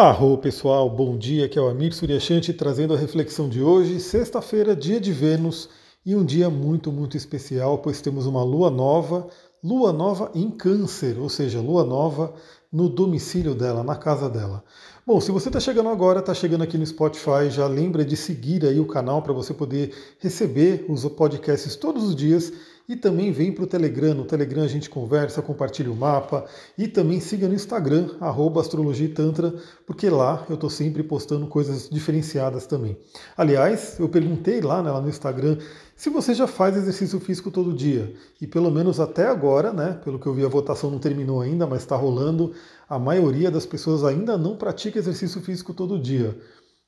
Arro pessoal, bom dia, aqui é o Amir Suryashanti trazendo a reflexão de hoje, sexta-feira, dia de Vênus, e um dia muito, muito especial, pois temos uma lua nova, lua nova em câncer, ou seja, lua nova no domicílio dela, na casa dela. Bom, se você está chegando agora, está chegando aqui no Spotify, já lembra de seguir aí o canal para você poder receber os podcasts todos os dias e também vem para o Telegram. No Telegram a gente conversa, compartilha o mapa e também siga no Instagram, Astrologia Tantra, porque lá eu estou sempre postando coisas diferenciadas também. Aliás, eu perguntei lá, né, lá no Instagram se você já faz exercício físico todo dia. E pelo menos até agora, né, pelo que eu vi, a votação não terminou ainda, mas está rolando, a maioria das pessoas ainda não pratica exercício físico todo dia.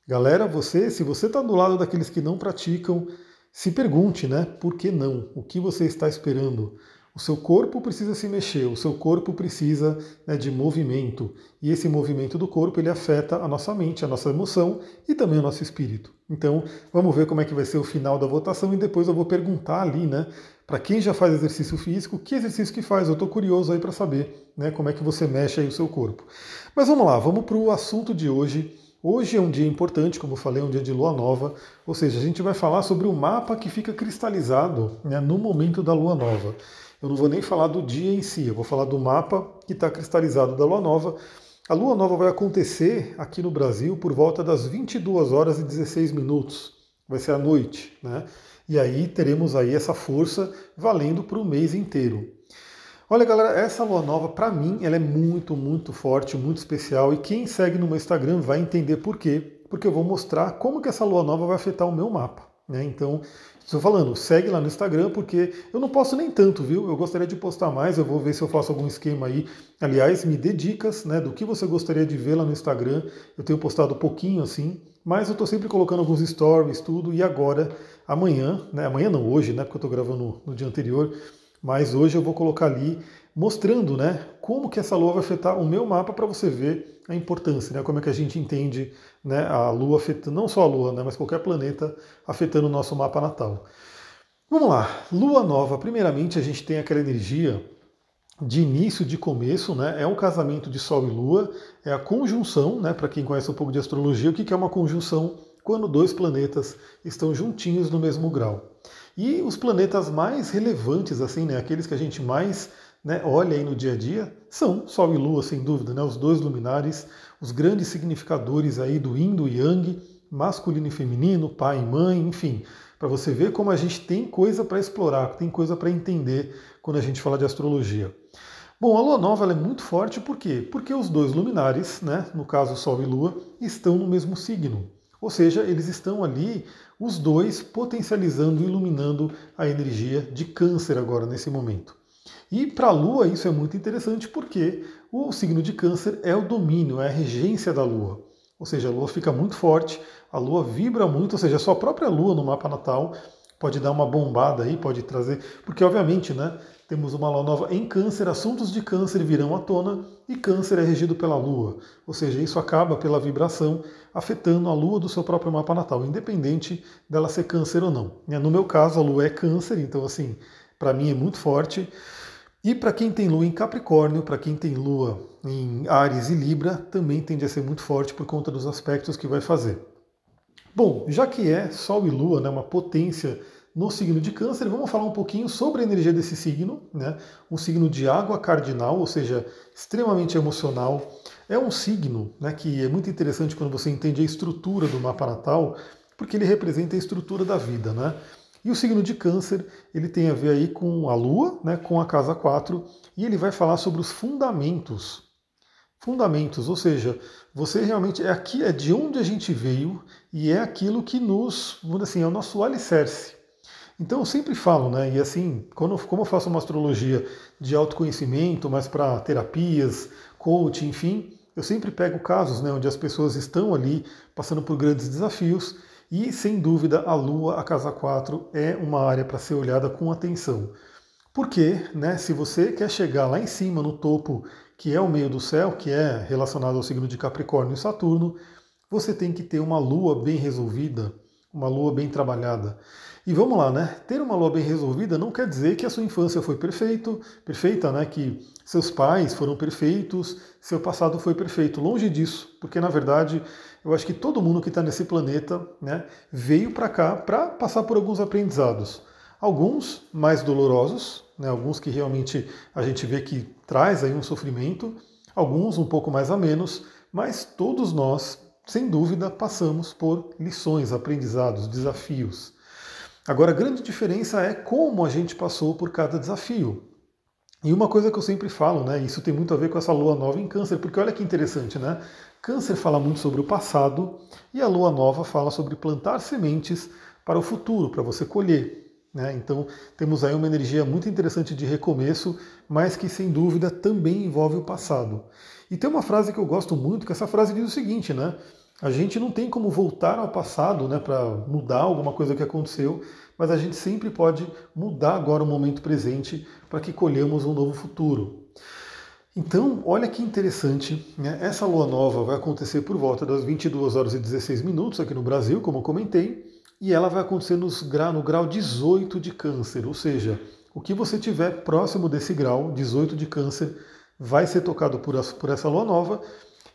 Galera, você, se você está do lado daqueles que não praticam, se pergunte, né? Por que não? O que você está esperando? O seu corpo precisa se mexer, o seu corpo precisa né, de movimento. E esse movimento do corpo ele afeta a nossa mente, a nossa emoção e também o nosso espírito. Então, vamos ver como é que vai ser o final da votação e depois eu vou perguntar ali, né? Para quem já faz exercício físico, que exercício que faz? Eu estou curioso aí para saber né, como é que você mexe aí o seu corpo. Mas vamos lá, vamos para o assunto de hoje, Hoje é um dia importante, como eu falei, é um dia de lua nova, ou seja, a gente vai falar sobre o mapa que fica cristalizado né, no momento da lua nova. Eu não vou nem falar do dia em si, eu vou falar do mapa que está cristalizado da lua nova. A lua nova vai acontecer aqui no Brasil por volta das 22 horas e 16 minutos, vai ser à noite, né? E aí teremos aí essa força valendo para o mês inteiro. Olha, galera, essa lua nova, para mim, ela é muito, muito forte, muito especial. E quem segue no meu Instagram vai entender por quê. Porque eu vou mostrar como que essa lua nova vai afetar o meu mapa. Né? Então, estou falando, segue lá no Instagram, porque eu não posso nem tanto, viu? Eu gostaria de postar mais, eu vou ver se eu faço algum esquema aí. Aliás, me dê dicas né, do que você gostaria de ver lá no Instagram. Eu tenho postado pouquinho assim, mas eu estou sempre colocando alguns stories, tudo. E agora, amanhã, né? Amanhã não, hoje, né? Porque eu estou gravando no, no dia anterior mas hoje eu vou colocar ali mostrando né, como que essa lua vai afetar o meu mapa para você ver a importância, né, como é que a gente entende né, a lua afetando, não só a lua, né, mas qualquer planeta afetando o nosso mapa natal. Vamos lá, lua nova, primeiramente a gente tem aquela energia de início, de começo, né? É um casamento de Sol e Lua, é a conjunção, né? Para quem conhece um pouco de astrologia, o que é uma conjunção? Quando dois planetas estão juntinhos no mesmo grau. E os planetas mais relevantes, assim, né, aqueles que a gente mais né, olha aí no dia a dia, são Sol e Lua, sem dúvida, né, os dois luminares, os grandes significadores aí do Yin do Yang, masculino e feminino, pai e mãe, enfim, para você ver como a gente tem coisa para explorar, tem coisa para entender quando a gente fala de astrologia. Bom, a lua nova é muito forte por quê? Porque os dois luminares, né, no caso Sol e Lua, estão no mesmo signo. Ou seja, eles estão ali, os dois, potencializando, iluminando a energia de Câncer agora, nesse momento. E para a Lua isso é muito interessante porque o signo de Câncer é o domínio, é a regência da Lua. Ou seja, a Lua fica muito forte, a Lua vibra muito, ou seja, a sua própria Lua no mapa natal pode dar uma bombada aí, pode trazer. Porque, obviamente, né, temos uma lua nova em Câncer, assuntos de Câncer virão à tona e Câncer é regido pela Lua. Ou seja, isso acaba pela vibração afetando a Lua do seu próprio mapa natal, independente dela ser Câncer ou não. Né, no meu caso, a Lua é Câncer, então, assim, para mim é muito forte. E para quem tem Lua em Capricórnio, para quem tem Lua em Ares e Libra, também tende a ser muito forte por conta dos aspectos que vai fazer. Bom, já que é Sol e Lua, né, uma potência no signo de Câncer, vamos falar um pouquinho sobre a energia desse signo, né? Um signo de água cardinal, ou seja, extremamente emocional. É um signo né, que é muito interessante quando você entende a estrutura do mapa natal, porque ele representa a estrutura da vida, né? E o signo de Câncer, ele tem a ver aí com a Lua, né, com a casa 4, e ele vai falar sobre os fundamentos. Fundamentos, ou seja, você realmente é aqui, é de onde a gente veio e é aquilo que nos, assim, é o nosso alicerce. Então eu sempre falo, né? E assim, quando, como eu faço uma astrologia de autoconhecimento, mais para terapias, coaching, enfim, eu sempre pego casos né, onde as pessoas estão ali passando por grandes desafios e, sem dúvida, a Lua, a casa 4, é uma área para ser olhada com atenção. Porque, né, se você quer chegar lá em cima, no topo, que é o meio do céu, que é relacionado ao signo de Capricórnio e Saturno, você tem que ter uma Lua bem resolvida, uma lua bem trabalhada. E vamos lá, né? Ter uma lua bem resolvida não quer dizer que a sua infância foi perfeito, perfeita, né? Que seus pais foram perfeitos, seu passado foi perfeito. Longe disso, porque na verdade eu acho que todo mundo que está nesse planeta, né, veio para cá para passar por alguns aprendizados. Alguns mais dolorosos, né, alguns que realmente a gente vê que traz aí um sofrimento, alguns um pouco mais a menos, mas todos nós, sem dúvida, passamos por lições, aprendizados, desafios. Agora, a grande diferença é como a gente passou por cada desafio. E uma coisa que eu sempre falo, né? Isso tem muito a ver com essa lua nova em câncer, porque olha que interessante, né? Câncer fala muito sobre o passado e a lua nova fala sobre plantar sementes para o futuro, para você colher. Né? Então temos aí uma energia muito interessante de recomeço, mas que sem dúvida também envolve o passado. E tem uma frase que eu gosto muito, que essa frase diz o seguinte, né? A gente não tem como voltar ao passado né, para mudar alguma coisa que aconteceu, mas a gente sempre pode mudar agora o momento presente para que colhamos um novo futuro. Então, olha que interessante, né? essa lua nova vai acontecer por volta das 22 horas e 16 minutos aqui no Brasil, como eu comentei, e ela vai acontecer nos no grau 18 de câncer, ou seja, o que você tiver próximo desse grau, 18 de câncer, vai ser tocado por, por essa lua nova,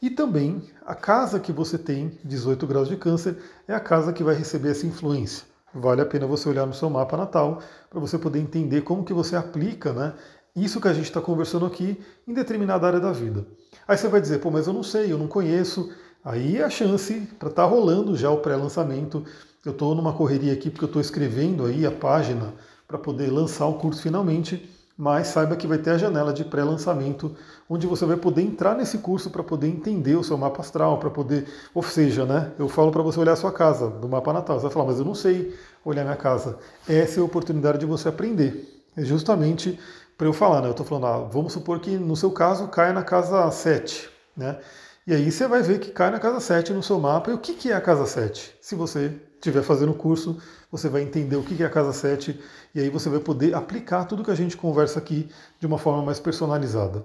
e também a casa que você tem, 18 graus de câncer, é a casa que vai receber essa influência. Vale a pena você olhar no seu mapa natal para você poder entender como que você aplica né, isso que a gente está conversando aqui em determinada área da vida. Aí você vai dizer, pô, mas eu não sei, eu não conheço. Aí a chance para estar tá rolando já o pré-lançamento. Eu estou numa correria aqui porque eu estou escrevendo aí a página para poder lançar o curso finalmente mas saiba que vai ter a janela de pré-lançamento, onde você vai poder entrar nesse curso para poder entender o seu mapa astral, para poder, ou seja, né, eu falo para você olhar a sua casa, do mapa natal, você vai falar, mas eu não sei olhar minha casa. Essa é a oportunidade de você aprender. É justamente para eu falar, né, eu estou falando, ah, vamos supor que no seu caso caia na casa 7, né, e aí você vai ver que cai na casa 7 no seu mapa. E o que, que é a casa 7? Se você estiver fazendo o curso, você vai entender o que, é a casa 7 e aí você vai poder aplicar tudo que a gente conversa aqui de uma forma mais personalizada.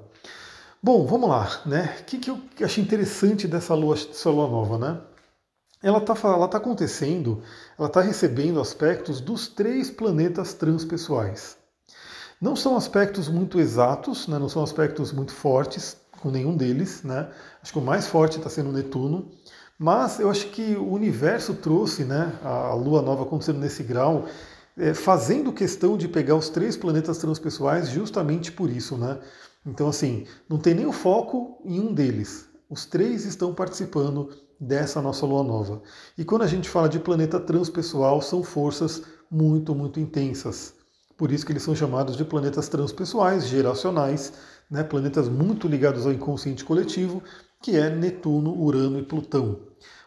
Bom, vamos lá, né? O que, que eu achei interessante dessa lua, dessa lua nova, né? Ela está ela tá acontecendo, ela está recebendo aspectos dos três planetas transpessoais. Não são aspectos muito exatos, né? não são aspectos muito fortes com nenhum deles, né? Acho que o mais forte está sendo Netuno, mas eu acho que o universo trouxe, né, a Lua nova acontecendo nesse grau, é, fazendo questão de pegar os três planetas transpessoais justamente por isso, né? Então, assim, não tem nem o foco em um deles. Os três estão participando dessa nossa lua nova. E quando a gente fala de planeta transpessoal, são forças muito, muito intensas. Por isso que eles são chamados de planetas transpessoais, geracionais, né? planetas muito ligados ao inconsciente coletivo, que é Netuno, Urano e Plutão.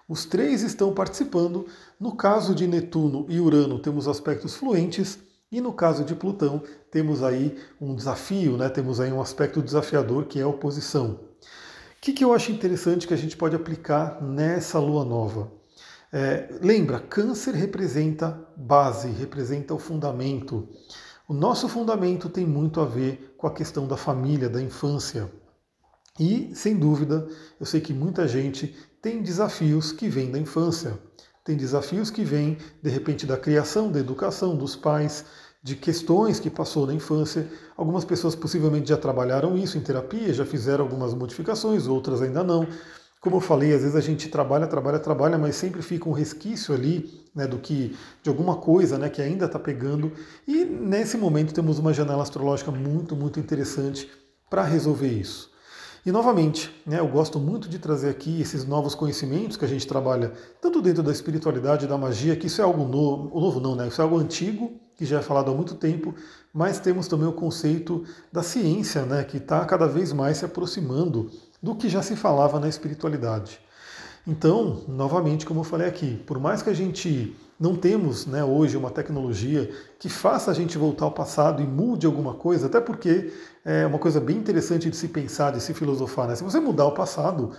Os três estão participando. No caso de Netuno e Urano, temos aspectos fluentes, e no caso de Plutão, temos aí um desafio, né? temos aí um aspecto desafiador que é a oposição. O que, que eu acho interessante que a gente pode aplicar nessa lua nova? É, lembra, Câncer representa base, representa o fundamento. O nosso fundamento tem muito a ver com a questão da família, da infância. E, sem dúvida, eu sei que muita gente tem desafios que vêm da infância. Tem desafios que vêm, de repente, da criação, da educação, dos pais, de questões que passou na infância. Algumas pessoas possivelmente já trabalharam isso em terapia, já fizeram algumas modificações, outras ainda não. Como eu falei, às vezes a gente trabalha, trabalha, trabalha, mas sempre fica um resquício ali né, do que de alguma coisa né, que ainda está pegando. E nesse momento temos uma janela astrológica muito, muito interessante para resolver isso. E novamente, né, eu gosto muito de trazer aqui esses novos conhecimentos que a gente trabalha, tanto dentro da espiritualidade, da magia, que isso é algo novo, novo não, né? Isso é algo antigo, que já é falado há muito tempo, mas temos também o conceito da ciência, né, que está cada vez mais se aproximando do que já se falava na espiritualidade. Então, novamente, como eu falei aqui, por mais que a gente não temos né, hoje uma tecnologia que faça a gente voltar ao passado e mude alguma coisa, até porque é uma coisa bem interessante de se pensar, de se filosofar. Né? Se você mudar o passado,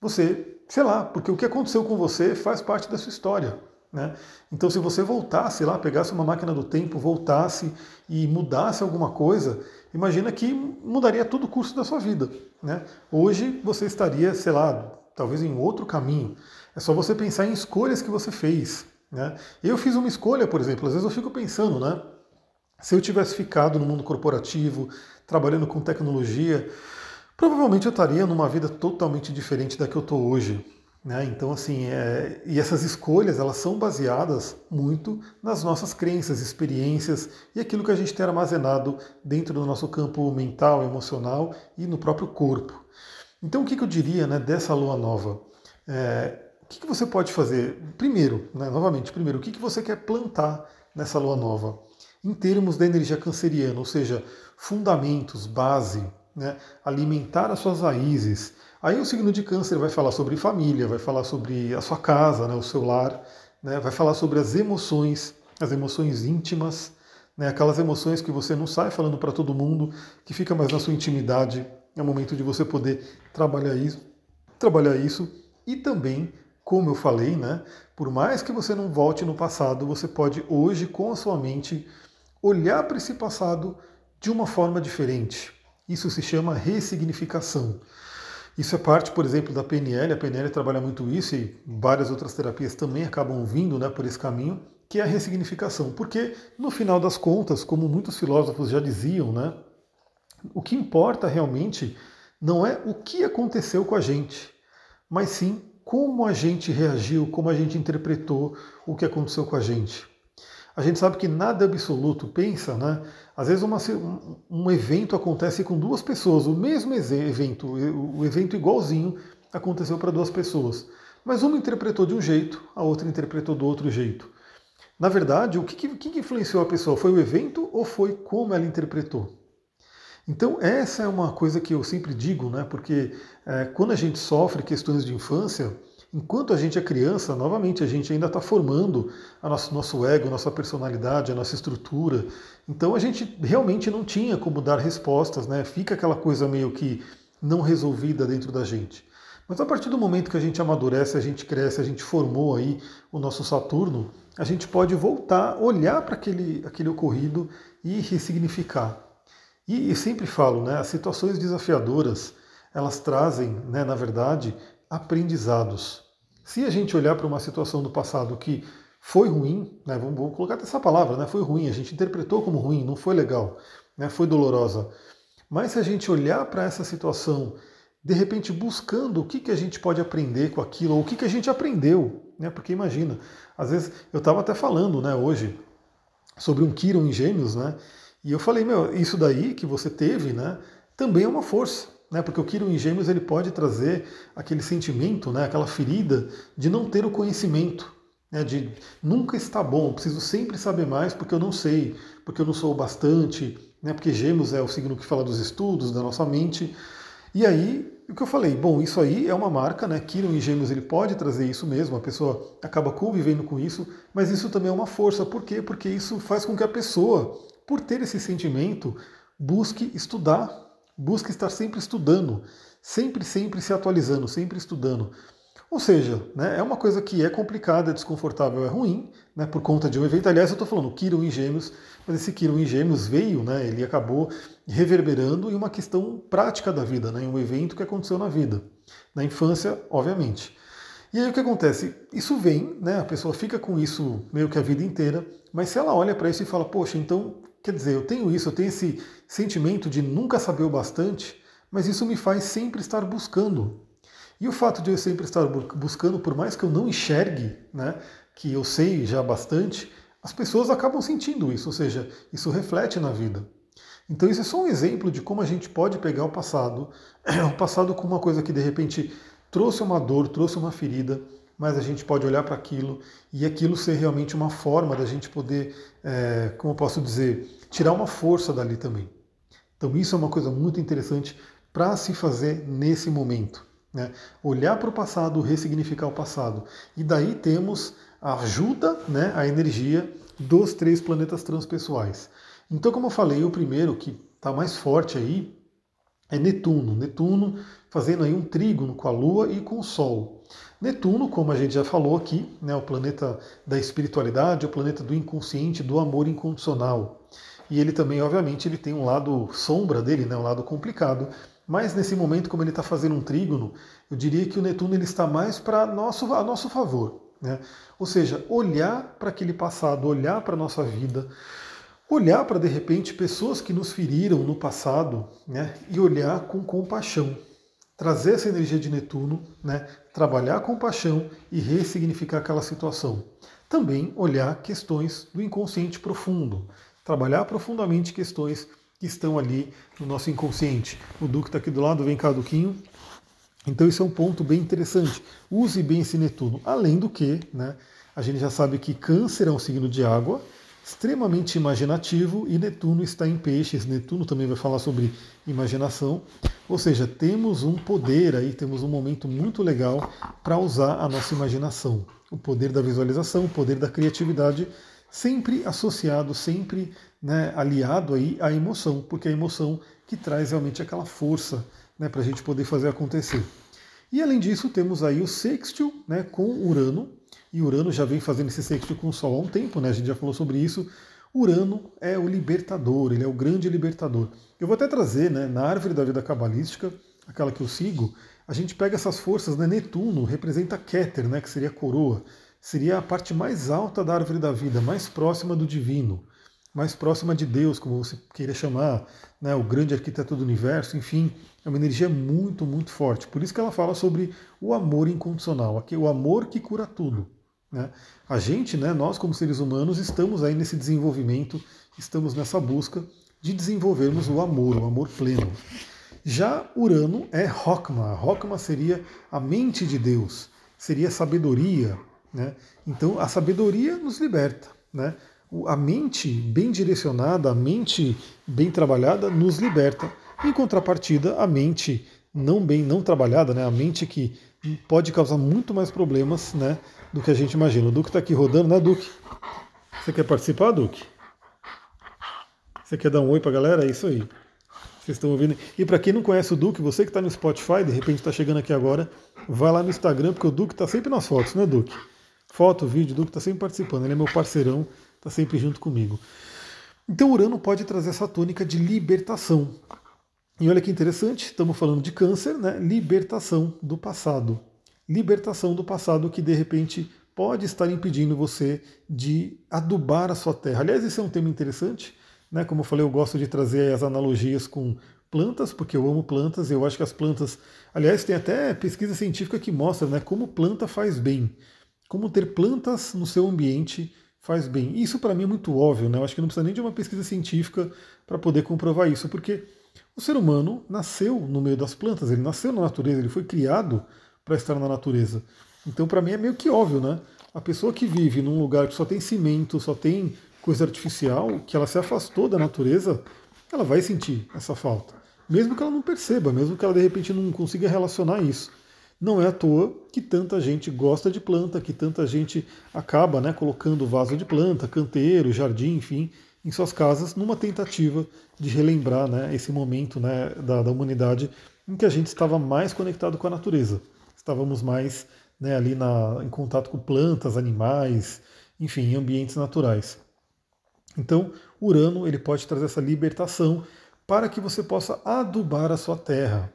você, sei lá, porque o que aconteceu com você faz parte da sua história. Né? Então, se você voltasse lá, pegasse uma máquina do tempo, voltasse e mudasse alguma coisa, imagina que mudaria todo o curso da sua vida. Né? Hoje você estaria, sei lá, talvez em outro caminho. É só você pensar em escolhas que você fez. Né? Eu fiz uma escolha, por exemplo, às vezes eu fico pensando, né? Se eu tivesse ficado no mundo corporativo, trabalhando com tecnologia, provavelmente eu estaria numa vida totalmente diferente da que eu estou hoje. Né? Então, assim, é... e essas escolhas elas são baseadas muito nas nossas crenças, experiências e aquilo que a gente tem armazenado dentro do nosso campo mental, emocional e no próprio corpo. Então, o que, que eu diria né, dessa lua nova? É... o que, que você pode fazer? Primeiro, né, novamente, primeiro, o que, que você quer plantar nessa lua nova? Em termos da energia canceriana, ou seja, fundamentos, base, né, alimentar as suas raízes, Aí o signo de câncer vai falar sobre família, vai falar sobre a sua casa, né, o seu lar, né, vai falar sobre as emoções, as emoções íntimas, né, aquelas emoções que você não sai falando para todo mundo, que fica mais na sua intimidade. É o momento de você poder trabalhar isso, trabalhar isso e também, como eu falei, né, por mais que você não volte no passado, você pode hoje com a sua mente olhar para esse passado de uma forma diferente. Isso se chama ressignificação. Isso é parte, por exemplo, da PNL. A PNL trabalha muito isso e várias outras terapias também acabam vindo né, por esse caminho, que é a ressignificação. Porque, no final das contas, como muitos filósofos já diziam, né, o que importa realmente não é o que aconteceu com a gente, mas sim como a gente reagiu, como a gente interpretou o que aconteceu com a gente. A gente sabe que nada é absoluto, pensa, né? Às vezes uma, um evento acontece com duas pessoas, o mesmo evento, o evento igualzinho aconteceu para duas pessoas. Mas uma interpretou de um jeito, a outra interpretou do outro jeito. Na verdade, o que, que, que influenciou a pessoa? Foi o evento ou foi como ela interpretou? Então, essa é uma coisa que eu sempre digo, né? porque é, quando a gente sofre questões de infância, Enquanto a gente é criança, novamente, a gente ainda está formando a nosso, nosso ego, a nossa personalidade, a nossa estrutura. Então a gente realmente não tinha como dar respostas, né? Fica aquela coisa meio que não resolvida dentro da gente. Mas a partir do momento que a gente amadurece, a gente cresce, a gente formou aí o nosso Saturno, a gente pode voltar, olhar para aquele, aquele ocorrido e ressignificar. E, e sempre falo, né, as situações desafiadoras, elas trazem, né, na verdade, aprendizados. Se a gente olhar para uma situação do passado que foi ruim, né, vamos, vamos, colocar essa palavra, né, foi ruim, a gente interpretou como ruim, não foi legal, né, foi dolorosa. Mas se a gente olhar para essa situação, de repente buscando o que, que a gente pode aprender com aquilo, ou o que, que a gente aprendeu, né, porque imagina, às vezes eu estava até falando né, hoje sobre um Kiron em Gêmeos, né, e eu falei, meu, isso daí que você teve, né, também é uma força né? Porque o Quirón em Gêmeos ele pode trazer aquele sentimento, né? aquela ferida de não ter o conhecimento, né? de nunca está bom, preciso sempre saber mais porque eu não sei, porque eu não sou bastante, né? porque Gêmeos é o signo que fala dos estudos, da nossa mente. E aí, o que eu falei, bom, isso aí é uma marca, né? Quirón em Gêmeos ele pode trazer isso mesmo, a pessoa acaba convivendo com isso, mas isso também é uma força. Por quê? Porque isso faz com que a pessoa, por ter esse sentimento, busque estudar, busca estar sempre estudando, sempre, sempre se atualizando, sempre estudando. Ou seja, né, é uma coisa que é complicada, é desconfortável, é ruim, né, por conta de um evento. Aliás, eu estou falando Quirón em Gêmeos, mas esse Quirón em Gêmeos veio, né, ele acabou reverberando em uma questão prática da vida, né, em um evento que aconteceu na vida. Na infância, obviamente. E aí o que acontece? Isso vem, né, a pessoa fica com isso meio que a vida inteira, mas se ela olha para isso e fala, poxa, então Quer dizer, eu tenho isso, eu tenho esse sentimento de nunca saber o bastante, mas isso me faz sempre estar buscando. E o fato de eu sempre estar buscando, por mais que eu não enxergue, né, que eu sei já bastante, as pessoas acabam sentindo isso, ou seja, isso reflete na vida. Então isso é só um exemplo de como a gente pode pegar o passado, o passado como uma coisa que de repente trouxe uma dor, trouxe uma ferida, mas a gente pode olhar para aquilo e aquilo ser realmente uma forma da gente poder, é, como eu posso dizer, tirar uma força dali também. Então isso é uma coisa muito interessante para se fazer nesse momento. Né? Olhar para o passado, ressignificar o passado. E daí temos a ajuda, né, a energia dos três planetas transpessoais. Então, como eu falei, o primeiro que está mais forte aí é Netuno. Netuno fazendo aí um trígono com a Lua e com o Sol. Netuno, como a gente já falou aqui, né, o planeta da espiritualidade, o planeta do inconsciente, do amor incondicional. E ele também, obviamente, ele tem um lado sombra dele, né, um lado complicado. Mas nesse momento, como ele está fazendo um trígono, eu diria que o Netuno ele está mais para nosso, a nosso favor. Né? Ou seja, olhar para aquele passado, olhar para a nossa vida, olhar para de repente pessoas que nos feriram no passado né? e olhar com compaixão. Trazer essa energia de Netuno, né? Trabalhar com compaixão e ressignificar aquela situação. Também olhar questões do inconsciente profundo, trabalhar profundamente questões que estão ali no nosso inconsciente. O Duque está aqui do lado, vem cá, Duquinho. Então isso é um ponto bem interessante. Use bem esse Netuno. Além do que, né, a gente já sabe que Câncer é um signo de água, extremamente imaginativo, e Netuno está em peixes. Netuno também vai falar sobre imaginação. Ou seja, temos um poder aí, temos um momento muito legal para usar a nossa imaginação. O poder da visualização, o poder da criatividade, sempre associado, sempre né, aliado aí à emoção, porque é a emoção que traz realmente aquela força né, para a gente poder fazer acontecer. E além disso, temos aí o sextil né, com Urano, e Urano já vem fazendo esse sextil com o Sol há um tempo, né, a gente já falou sobre isso. Urano é o libertador, ele é o grande libertador. Eu vou até trazer, né, na árvore da vida cabalística, aquela que eu sigo, a gente pega essas forças, né, Netuno representa Keter, né, que seria a coroa, seria a parte mais alta da árvore da vida, mais próxima do divino mais próxima de Deus, como você queira chamar, né, o grande arquiteto do universo, enfim, é uma energia muito, muito forte. Por isso que ela fala sobre o amor incondicional, o amor que cura tudo. Né? A gente, né, nós como seres humanos, estamos aí nesse desenvolvimento, estamos nessa busca de desenvolvermos o amor, o amor pleno. Já Urano é Rokma. Rokma seria a mente de Deus, seria a sabedoria. Né? Então a sabedoria nos liberta. Né? a mente bem direcionada, a mente bem trabalhada nos liberta. Em contrapartida, a mente não bem não trabalhada, né, a mente que pode causar muito mais problemas né, do que a gente imagina. O Duque está aqui rodando, né, Duque? Você quer participar, Duque? Você quer dar um oi para a galera? É isso aí. Vocês estão ouvindo? E para quem não conhece o Duque, você que está no Spotify, de repente está chegando aqui agora, vai lá no Instagram, porque o Duque está sempre nas fotos, né, Duque? Foto, vídeo, o Duque está sempre participando, ele é meu parceirão, está sempre junto comigo. Então Urano pode trazer essa tônica de libertação. E olha que interessante, estamos falando de câncer, né? Libertação do passado. Libertação do passado que de repente pode estar impedindo você de adubar a sua terra. Aliás, esse é um tema interessante, né? Como eu falei, eu gosto de trazer as analogias com plantas, porque eu amo plantas, eu acho que as plantas, aliás, tem até pesquisa científica que mostra, né, como planta faz bem. Como ter plantas no seu ambiente faz bem. Isso para mim é muito óbvio, né? Eu acho que não precisa nem de uma pesquisa científica para poder comprovar isso, porque o ser humano nasceu no meio das plantas, ele nasceu na natureza, ele foi criado para estar na natureza. Então para mim é meio que óbvio, né? A pessoa que vive num lugar que só tem cimento, só tem coisa artificial, que ela se afastou da natureza, ela vai sentir essa falta. Mesmo que ela não perceba, mesmo que ela de repente não consiga relacionar isso. Não é à toa que tanta gente gosta de planta, que tanta gente acaba né, colocando vaso de planta, canteiro, jardim, enfim, em suas casas, numa tentativa de relembrar né, esse momento né, da, da, humanidade em que a gente estava mais conectado com a natureza. Estávamos mais né, ali na, em contato com plantas, animais, enfim, ambientes naturais. Então, Urano ele pode trazer essa libertação para que você possa adubar a sua terra,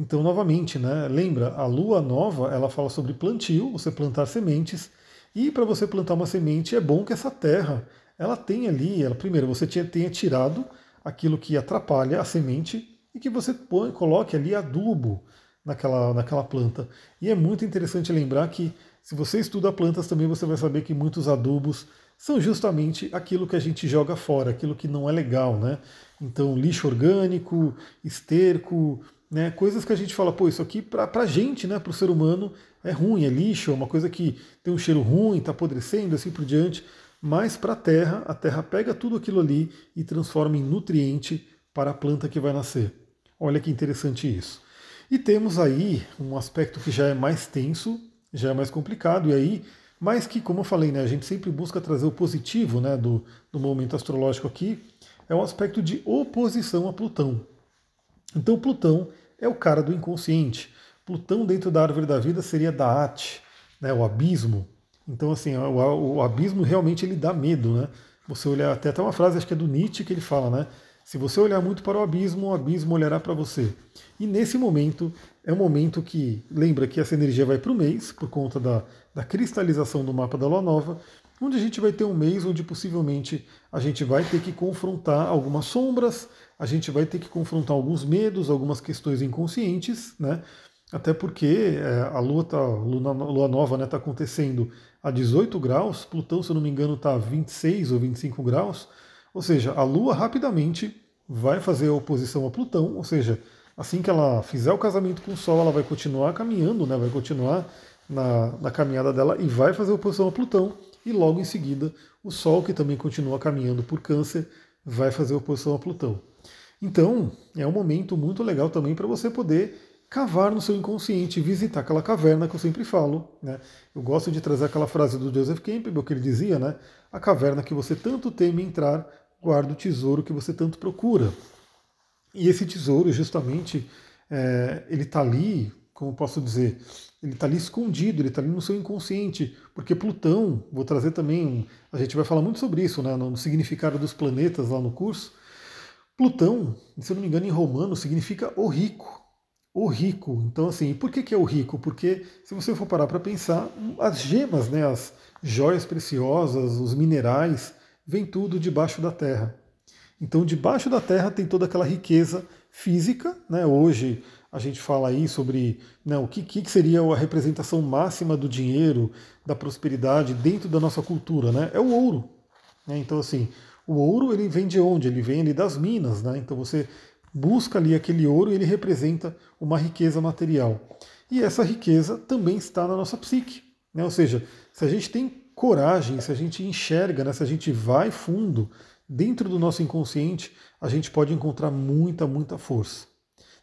então, novamente, né, lembra, a lua nova ela fala sobre plantio, você plantar sementes, e para você plantar uma semente é bom que essa terra ela tenha ali, ela, primeiro, você tenha tirado aquilo que atrapalha a semente e que você põe, coloque ali adubo naquela, naquela planta. E é muito interessante lembrar que se você estuda plantas também você vai saber que muitos adubos são justamente aquilo que a gente joga fora, aquilo que não é legal, né? Então, lixo orgânico, esterco, né? Coisas que a gente fala, pô, isso aqui para a gente, né, para o ser humano, é ruim, é lixo, é uma coisa que tem um cheiro ruim, está apodrecendo, assim por diante. Mas para a terra, a terra pega tudo aquilo ali e transforma em nutriente para a planta que vai nascer. Olha que interessante isso. E temos aí um aspecto que já é mais tenso, já é mais complicado, e aí, mas que, como eu falei, né, a gente sempre busca trazer o positivo né, do, do momento astrológico aqui, é um aspecto de oposição a Plutão. Então Plutão é o cara do inconsciente. Plutão dentro da árvore da vida seria Daat, né, o abismo. Então assim, o, o, abismo realmente ele dá medo, né? Você olhar até até uma frase acho que é do Nietzsche que ele fala, né? Se você olhar muito para o abismo, o abismo olhará para você. E nesse momento, é um momento que, lembra que essa energia vai para o mês, por conta da, da cristalização do mapa da lua nova, onde a gente vai ter um mês onde possivelmente a gente vai ter que confrontar algumas sombras, a gente vai ter que confrontar alguns medos, algumas questões inconscientes, né? Até porque é, a lua, tá, lua, lua nova está né, tá acontecendo a 18 graus, Plutão, se eu não me engano, está a 26 ou 25 graus, ou seja, a lua rapidamente vai fazer a oposição a Plutão, ou seja, assim que ela fizer o casamento com o Sol, ela vai continuar caminhando, né, vai continuar na, na caminhada dela e vai fazer oposição a Plutão, e logo em seguida o Sol, que também continua caminhando por Câncer, vai fazer oposição a Plutão. Então, é um momento muito legal também para você poder cavar no seu inconsciente, visitar aquela caverna que eu sempre falo. Né? Eu gosto de trazer aquela frase do Joseph Campbell que ele dizia, né? A caverna que você tanto teme entrar, guarda o tesouro que você tanto procura. E esse tesouro, justamente, é, ele está ali, como posso dizer, ele está ali escondido, ele está ali no seu inconsciente, porque Plutão, vou trazer também, a gente vai falar muito sobre isso, né, no significado dos planetas lá no curso. Plutão, se eu não me engano, em romano, significa o rico. O rico. Então, assim, por que, que é o rico? Porque, se você for parar para pensar, as gemas, né, as joias preciosas, os minerais, vem tudo debaixo da terra. Então, debaixo da terra tem toda aquela riqueza física. Né? Hoje a gente fala aí sobre né, o que, que seria a representação máxima do dinheiro, da prosperidade dentro da nossa cultura. Né? É o ouro. Né? Então, assim, o ouro ele vem de onde? Ele vem ali das minas. Né? Então, você busca ali aquele ouro e ele representa uma riqueza material. E essa riqueza também está na nossa psique. Né? Ou seja, se a gente tem coragem, se a gente enxerga, né, se a gente vai fundo dentro do nosso inconsciente, a gente pode encontrar muita, muita força.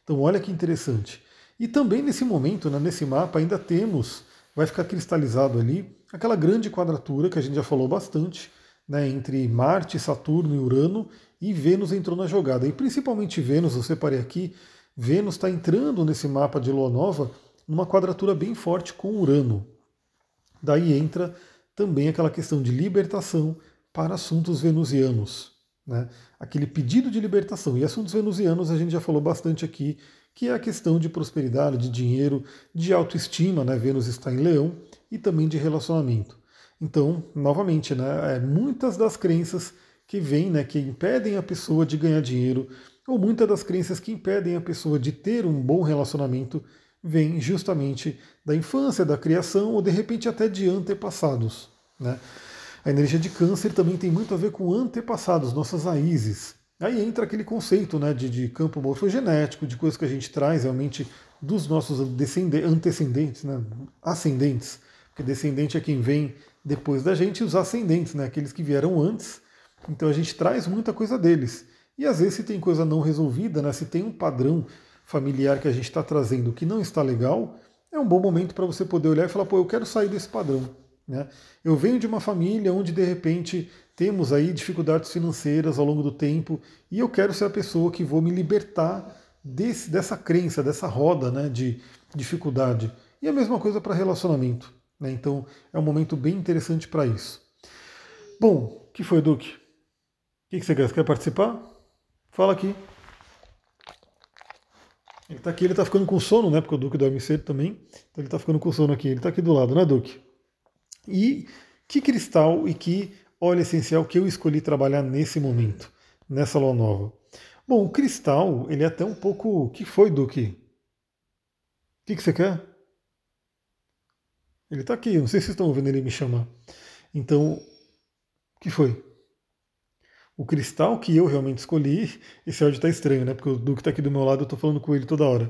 Então olha que interessante. E também nesse momento, né, nesse mapa, ainda temos, vai ficar cristalizado ali, aquela grande quadratura que a gente já falou bastante, né, entre Marte, Saturno e Urano, e Vênus entrou na jogada. E principalmente Vênus, eu separei aqui, Vênus está entrando nesse mapa de Lua Nova numa quadratura bem forte com Urano. Daí entra também aquela questão de libertação para assuntos venusianos. Né? Aquele pedido de libertação. E assuntos venusianos a gente já falou bastante aqui, que é a questão de prosperidade, de dinheiro, de autoestima, né? Vênus está em leão, e também de relacionamento. Então, novamente, né, é, muitas das crenças que vêm, né, que impedem a pessoa de ganhar dinheiro, ou muitas das crenças que impedem a pessoa de ter um bom relacionamento, vem justamente da infância, da criação ou de repente até de antepassados. Né? A energia de câncer também tem muito a ver com antepassados, nossas raízes. Aí entra aquele conceito né, de, de campo morfogenético, de coisas que a gente traz realmente dos nossos antecedentes, né, ascendentes. Porque descendente é quem vem depois da gente, e os ascendentes, né, aqueles que vieram antes. Então a gente traz muita coisa deles. E às vezes se tem coisa não resolvida, né, se tem um padrão familiar que a gente está trazendo que não está legal, é um bom momento para você poder olhar e falar, pô, eu quero sair desse padrão. Né? Eu venho de uma família onde de repente temos aí dificuldades financeiras ao longo do tempo e eu quero ser a pessoa que vou me libertar desse, dessa crença, dessa roda né, de dificuldade. E a mesma coisa para relacionamento. Né? Então é um momento bem interessante para isso. Bom, que foi, Duque? O que você quer? Você quer participar? Fala aqui. Ele está aqui, ele está ficando com sono, né? Porque o Duque dorme cedo também. Então ele está ficando com sono aqui. Ele está aqui do lado, né, Duque? E que cristal e que óleo essencial que eu escolhi trabalhar nesse momento, nessa lua nova? Bom, o cristal, ele é até um pouco. O que foi, Duque? O que, que você quer? Ele está aqui, não sei se vocês estão ouvindo ele me chamar. Então, o que foi? O cristal que eu realmente escolhi, esse áudio está estranho, né? Porque o Duque está aqui do meu lado, eu estou falando com ele toda hora.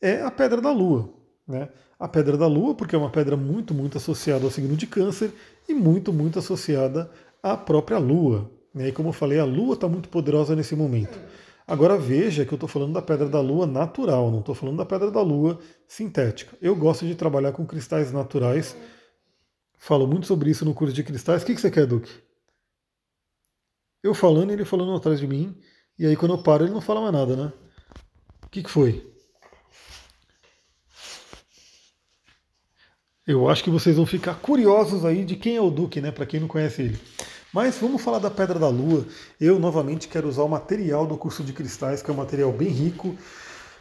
É a pedra da lua. Né? A pedra da lua, porque é uma pedra muito, muito associada ao signo de câncer e muito, muito associada à própria lua. Né? E como eu falei, a lua está muito poderosa nesse momento. Agora veja que eu estou falando da pedra da lua natural, não estou falando da pedra da lua sintética. Eu gosto de trabalhar com cristais naturais. Falo muito sobre isso no curso de cristais. O que, que você quer, Duque? Eu falando e ele falando atrás de mim. E aí quando eu paro ele não fala mais nada, né? O que, que foi? Eu acho que vocês vão ficar curiosos aí de quem é o Duque, né? Para quem não conhece ele. Mas vamos falar da Pedra da Lua. Eu novamente quero usar o material do curso de cristais, que é um material bem rico.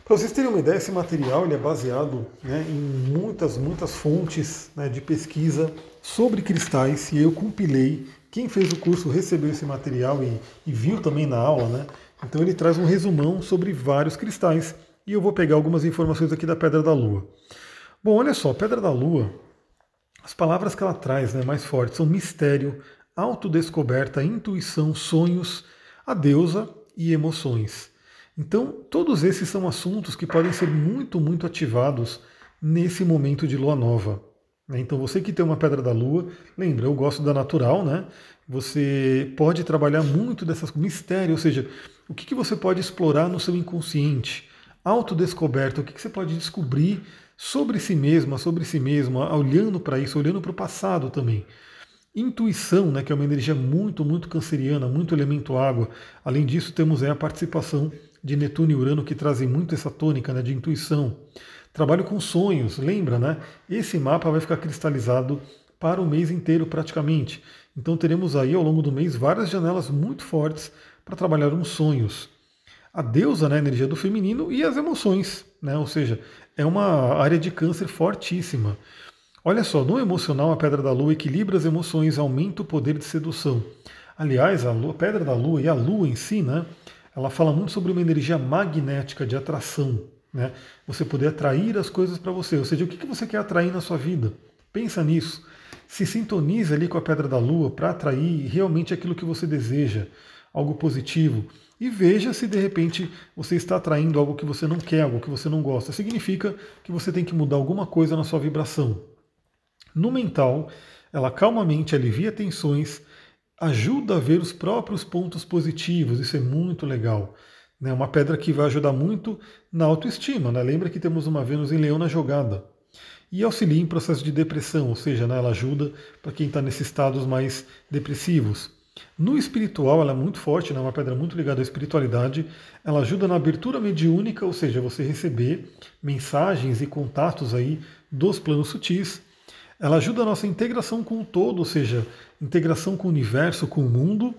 Para vocês terem uma ideia, esse material ele é baseado né, em muitas, muitas fontes né, de pesquisa sobre cristais e eu compilei. Quem fez o curso recebeu esse material e, e viu também na aula, né? Então ele traz um resumão sobre vários cristais e eu vou pegar algumas informações aqui da Pedra da Lua. Bom, olha só, Pedra da Lua, as palavras que ela traz né, mais fortes são mistério, autodescoberta, intuição, sonhos, a deusa e emoções. Então, todos esses são assuntos que podem ser muito, muito ativados nesse momento de lua nova. Né? Então, você que tem uma pedra da lua, lembra, eu gosto da natural, né? Você pode trabalhar muito dessas mistérios, ou seja, o que, que você pode explorar no seu inconsciente, autodescoberta, o que, que você pode descobrir sobre si mesma, sobre si mesma, olhando para isso, olhando para o passado também. Intuição, né, que é uma energia muito, muito canceriana, muito elemento água. Além disso, temos aí a participação de Netuno e Urano que trazem muito essa tônica né, de intuição. Trabalho com sonhos, lembra, né? Esse mapa vai ficar cristalizado para o mês inteiro praticamente. Então teremos aí ao longo do mês várias janelas muito fortes para trabalhar uns sonhos. A deusa, né, a energia do feminino e as emoções, né? Ou seja, é uma área de câncer fortíssima. Olha só, no emocional, a Pedra da Lua equilibra as emoções, aumenta o poder de sedução. Aliás, a, lua, a Pedra da Lua e a Lua em si, né, ela fala muito sobre uma energia magnética de atração. Né? Você poder atrair as coisas para você. Ou seja, o que você quer atrair na sua vida? Pensa nisso. Se sintonize ali com a Pedra da Lua para atrair realmente aquilo que você deseja, algo positivo. E veja se de repente você está atraindo algo que você não quer, algo que você não gosta. Significa que você tem que mudar alguma coisa na sua vibração. No mental, ela calmamente alivia tensões, ajuda a ver os próprios pontos positivos, isso é muito legal. Né? uma pedra que vai ajudar muito na autoestima. Né? Lembra que temos uma Vênus em Leão na jogada. E auxilia em processo de depressão, ou seja, né, ela ajuda para quem está nesses estados mais depressivos. No espiritual, ela é muito forte, é né, uma pedra muito ligada à espiritualidade. Ela ajuda na abertura mediúnica, ou seja, você receber mensagens e contatos aí dos planos sutis. Ela ajuda a nossa integração com o todo, ou seja, integração com o universo, com o mundo.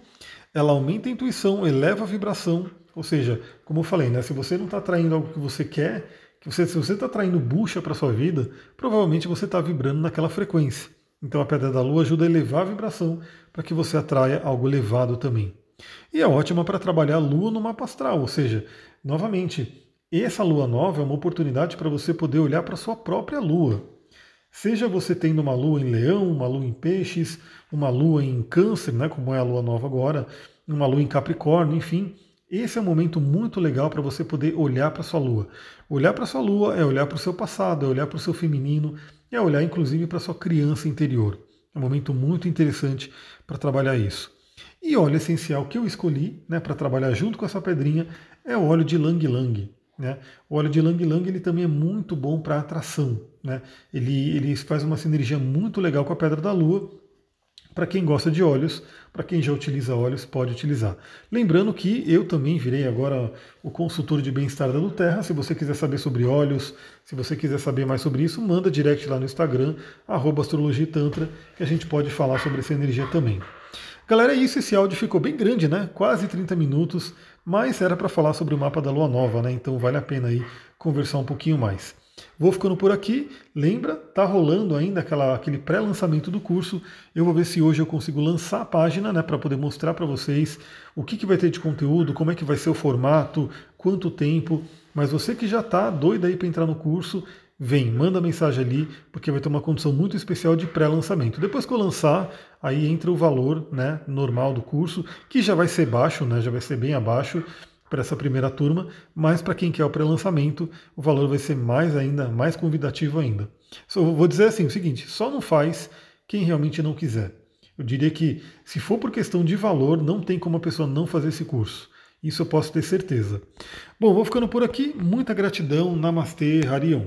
Ela aumenta a intuição, eleva a vibração, ou seja, como eu falei, né, se você não está atraindo algo que você quer, que você, se você está atraindo bucha para sua vida, provavelmente você está vibrando naquela frequência. Então a pedra da lua ajuda a elevar a vibração para que você atraia algo elevado também. E é ótima para trabalhar a lua no mapa astral, ou seja, novamente, essa lua nova é uma oportunidade para você poder olhar para sua própria lua. Seja você tendo uma lua em leão, uma lua em peixes, uma lua em câncer, né, como é a lua nova agora, uma lua em capricórnio, enfim, esse é um momento muito legal para você poder olhar para sua lua. Olhar para sua lua é olhar para o seu passado, é olhar para o seu feminino, é olhar inclusive para sua criança interior. É um momento muito interessante para trabalhar isso. E óleo essencial que eu escolhi né, para trabalhar junto com essa pedrinha é o óleo de Lang Lang. Né? O óleo de Lang Lang ele também é muito bom para atração. Né? Ele, ele faz uma sinergia muito legal com a Pedra da Lua. Para quem gosta de óleos, para quem já utiliza óleos, pode utilizar. Lembrando que eu também virei agora o consultor de bem-estar da Luterra. Se você quiser saber sobre óleos, se você quiser saber mais sobre isso, manda direct lá no Instagram, astrologitantra, que a gente pode falar sobre essa energia também. Galera, é isso. Esse áudio ficou bem grande, né? Quase 30 minutos mas era para falar sobre o mapa da Lua Nova, né? Então vale a pena aí conversar um pouquinho mais. Vou ficando por aqui. Lembra, tá rolando ainda aquela, aquele pré-lançamento do curso. Eu vou ver se hoje eu consigo lançar a página, né, para poder mostrar para vocês o que, que vai ter de conteúdo, como é que vai ser o formato, quanto tempo. Mas você que já está doido aí para entrar no curso, vem, manda mensagem ali, porque vai ter uma condição muito especial de pré-lançamento. Depois que eu lançar, aí entra o valor né, normal do curso, que já vai ser baixo, né, já vai ser bem abaixo para essa primeira turma, mas para quem quer o pré-lançamento, o valor vai ser mais ainda, mais convidativo ainda. Só vou dizer assim, o seguinte, só não faz quem realmente não quiser. Eu diria que se for por questão de valor, não tem como a pessoa não fazer esse curso. Isso eu posso ter certeza. Bom, vou ficando por aqui. Muita gratidão. Namastê, Harion.